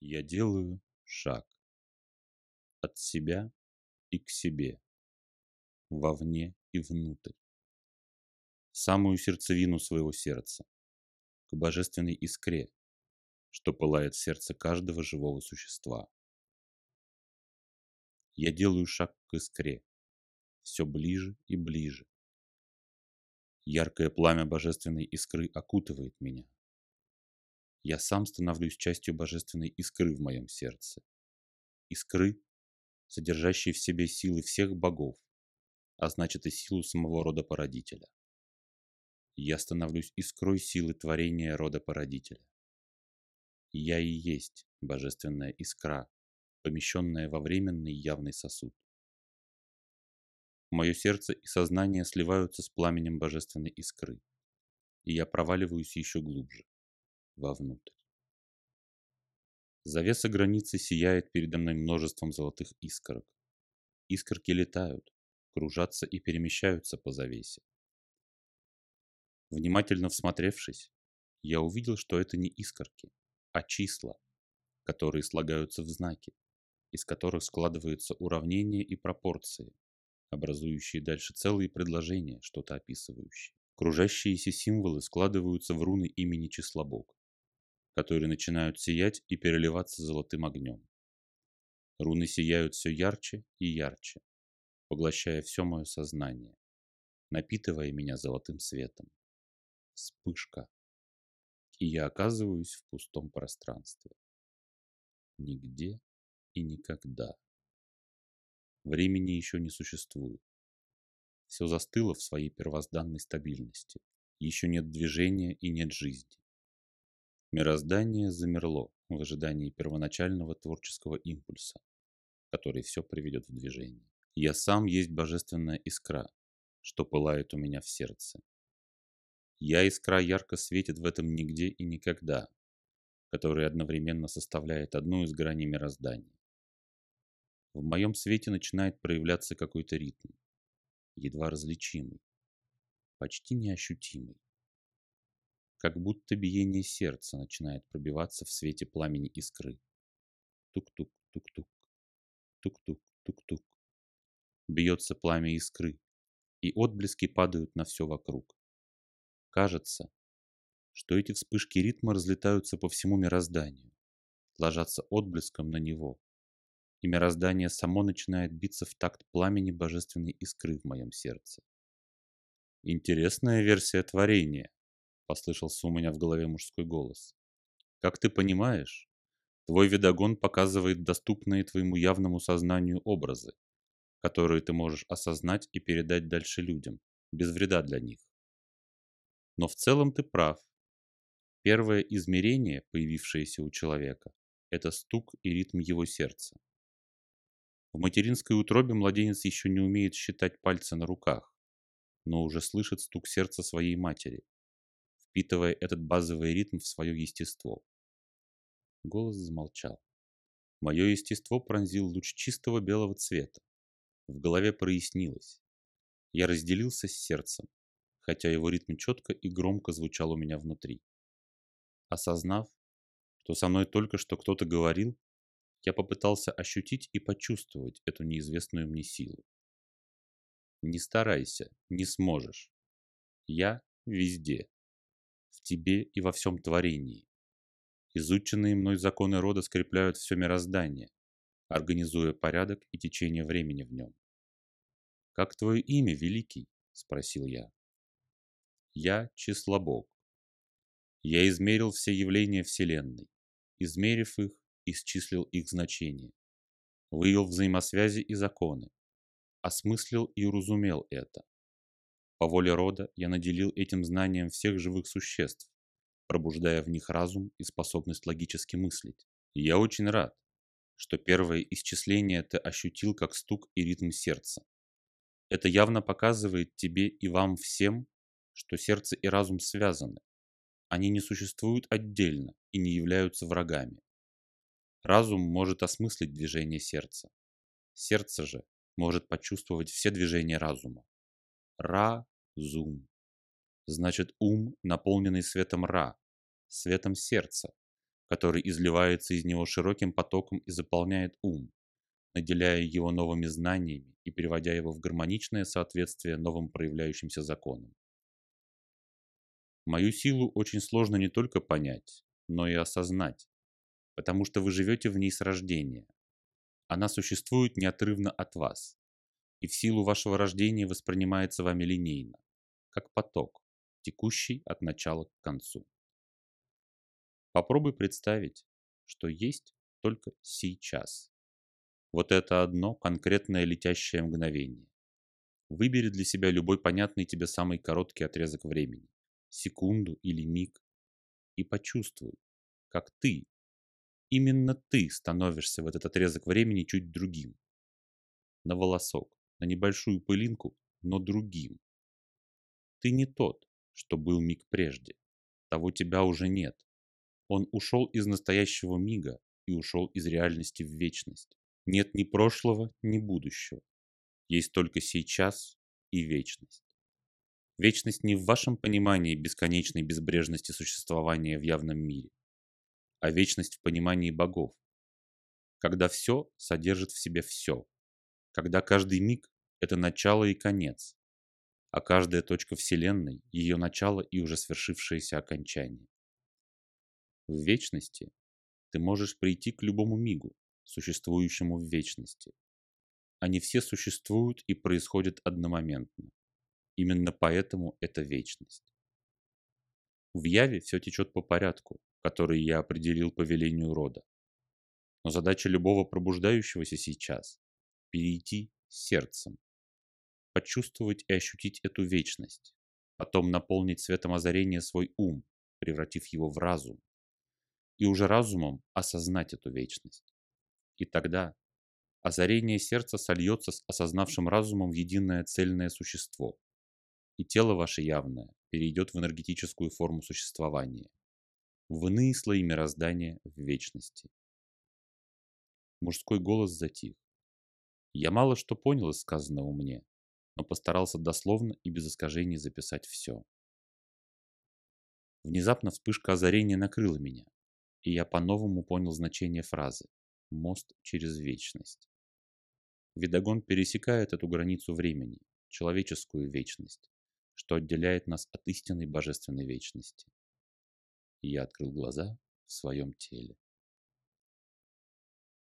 Я делаю шаг от себя и к себе, вовне и внутрь, в самую сердцевину своего сердца, к божественной искре, что пылает сердце каждого живого существа. Я делаю шаг к искре, все ближе и ближе. Яркое пламя божественной искры окутывает меня. Я сам становлюсь частью божественной искры в моем сердце. Искры, содержащей в себе силы всех богов, а значит и силу самого рода породителя. Я становлюсь искрой силы творения рода породителя. Я и есть божественная искра, помещенная во временный явный сосуд. Мое сердце и сознание сливаются с пламенем божественной искры, и я проваливаюсь еще глубже, вовнутрь. Завеса границы сияет передо мной множеством золотых искорок. Искорки летают, кружатся и перемещаются по завесе. Внимательно всмотревшись, я увидел, что это не искорки, а числа, которые слагаются в знаки, из которых складываются уравнения и пропорции, образующие дальше целые предложения, что-то описывающие. Кружащиеся символы складываются в руны имени числа Бог, которые начинают сиять и переливаться золотым огнем. Руны сияют все ярче и ярче, поглощая все мое сознание, напитывая меня золотым светом. Вспышка. И я оказываюсь в пустом пространстве. Нигде и никогда. Времени еще не существует. Все застыло в своей первозданной стабильности. Еще нет движения и нет жизни. Мироздание замерло в ожидании первоначального творческого импульса, который все приведет в движение. Я сам есть божественная искра, что пылает у меня в сердце. Я искра ярко светит в этом нигде и никогда, который одновременно составляет одну из граней мироздания. В моем свете начинает проявляться какой-то ритм, едва различимый, почти неощутимый. Как будто биение сердца начинает пробиваться в свете пламени искры. Тук-тук, тук-тук, тук-тук, тук-тук. Бьется пламя искры, и отблески падают на все вокруг. Кажется, что эти вспышки ритма разлетаются по всему мирозданию, ложатся отблеском на него, и мироздание само начинает биться в такт пламени божественной искры в моем сердце. «Интересная версия творения», — послышался у меня в голове мужской голос. «Как ты понимаешь, твой видогон показывает доступные твоему явному сознанию образы, которые ты можешь осознать и передать дальше людям, без вреда для них. Но в целом ты прав. Первое измерение, появившееся у человека, это стук и ритм его сердца. В материнской утробе младенец еще не умеет считать пальцы на руках, но уже слышит стук сердца своей матери, впитывая этот базовый ритм в свое естество. Голос замолчал. Мое естество пронзил луч чистого белого цвета. В голове прояснилось. Я разделился с сердцем, хотя его ритм четко и громко звучал у меня внутри. Осознав, что со мной только что кто-то говорил, я попытался ощутить и почувствовать эту неизвестную мне силу. Не старайся, не сможешь. Я везде. В тебе и во всем творении. Изученные мной законы рода скрепляют все мироздание, организуя порядок и течение времени в нем. «Как твое имя, Великий?» – спросил я. «Я Числобог. Я измерил все явления Вселенной. Измерив их, исчислил их значение, вывел взаимосвязи и законы, осмыслил и уразумел это. По воле рода я наделил этим знанием всех живых существ, пробуждая в них разум и способность логически мыслить. И я очень рад, что первое исчисление ты ощутил как стук и ритм сердца. Это явно показывает тебе и вам всем, что сердце и разум связаны. Они не существуют отдельно и не являются врагами. Разум может осмыслить движение сердца. Сердце же может почувствовать все движения разума. Ра-зум. Значит, ум, наполненный светом Ра, светом сердца, который изливается из него широким потоком и заполняет ум, наделяя его новыми знаниями и переводя его в гармоничное соответствие новым проявляющимся законам. Мою силу очень сложно не только понять, но и осознать, потому что вы живете в ней с рождения. Она существует неотрывно от вас, и в силу вашего рождения воспринимается вами линейно, как поток, текущий от начала к концу. Попробуй представить, что есть только сейчас. Вот это одно конкретное летящее мгновение. Выбери для себя любой понятный тебе самый короткий отрезок времени, секунду или миг, и почувствуй, как ты, именно ты становишься в этот отрезок времени чуть другим. На волосок, на небольшую пылинку, но другим. Ты не тот, что был миг прежде. Того тебя уже нет. Он ушел из настоящего мига и ушел из реальности в вечность. Нет ни прошлого, ни будущего. Есть только сейчас и вечность. Вечность не в вашем понимании бесконечной безбрежности существования в явном мире, а вечность в понимании богов. Когда все содержит в себе все. Когда каждый миг – это начало и конец, а каждая точка Вселенной – ее начало и уже свершившееся окончание. В вечности ты можешь прийти к любому мигу, существующему в вечности. Они все существуют и происходят одномоментно. Именно поэтому это вечность. В Яве все течет по порядку, который я определил по велению рода. Но задача любого пробуждающегося сейчас – перейти сердцем, почувствовать и ощутить эту вечность, потом наполнить светом озарения свой ум, превратив его в разум, и уже разумом осознать эту вечность. И тогда озарение сердца сольется с осознавшим разумом в единое цельное существо, и тело ваше явное перейдет в энергетическую форму существования, в иные слои мироздания в вечности. Мужской голос затих. Я мало что понял из сказанного мне, но постарался дословно и без искажений записать все. Внезапно вспышка озарения накрыла меня, и я по-новому понял значение фразы мост через вечность. Видогон пересекает эту границу времени, человеческую вечность, что отделяет нас от истинной божественной вечности. И я открыл глаза в своем теле.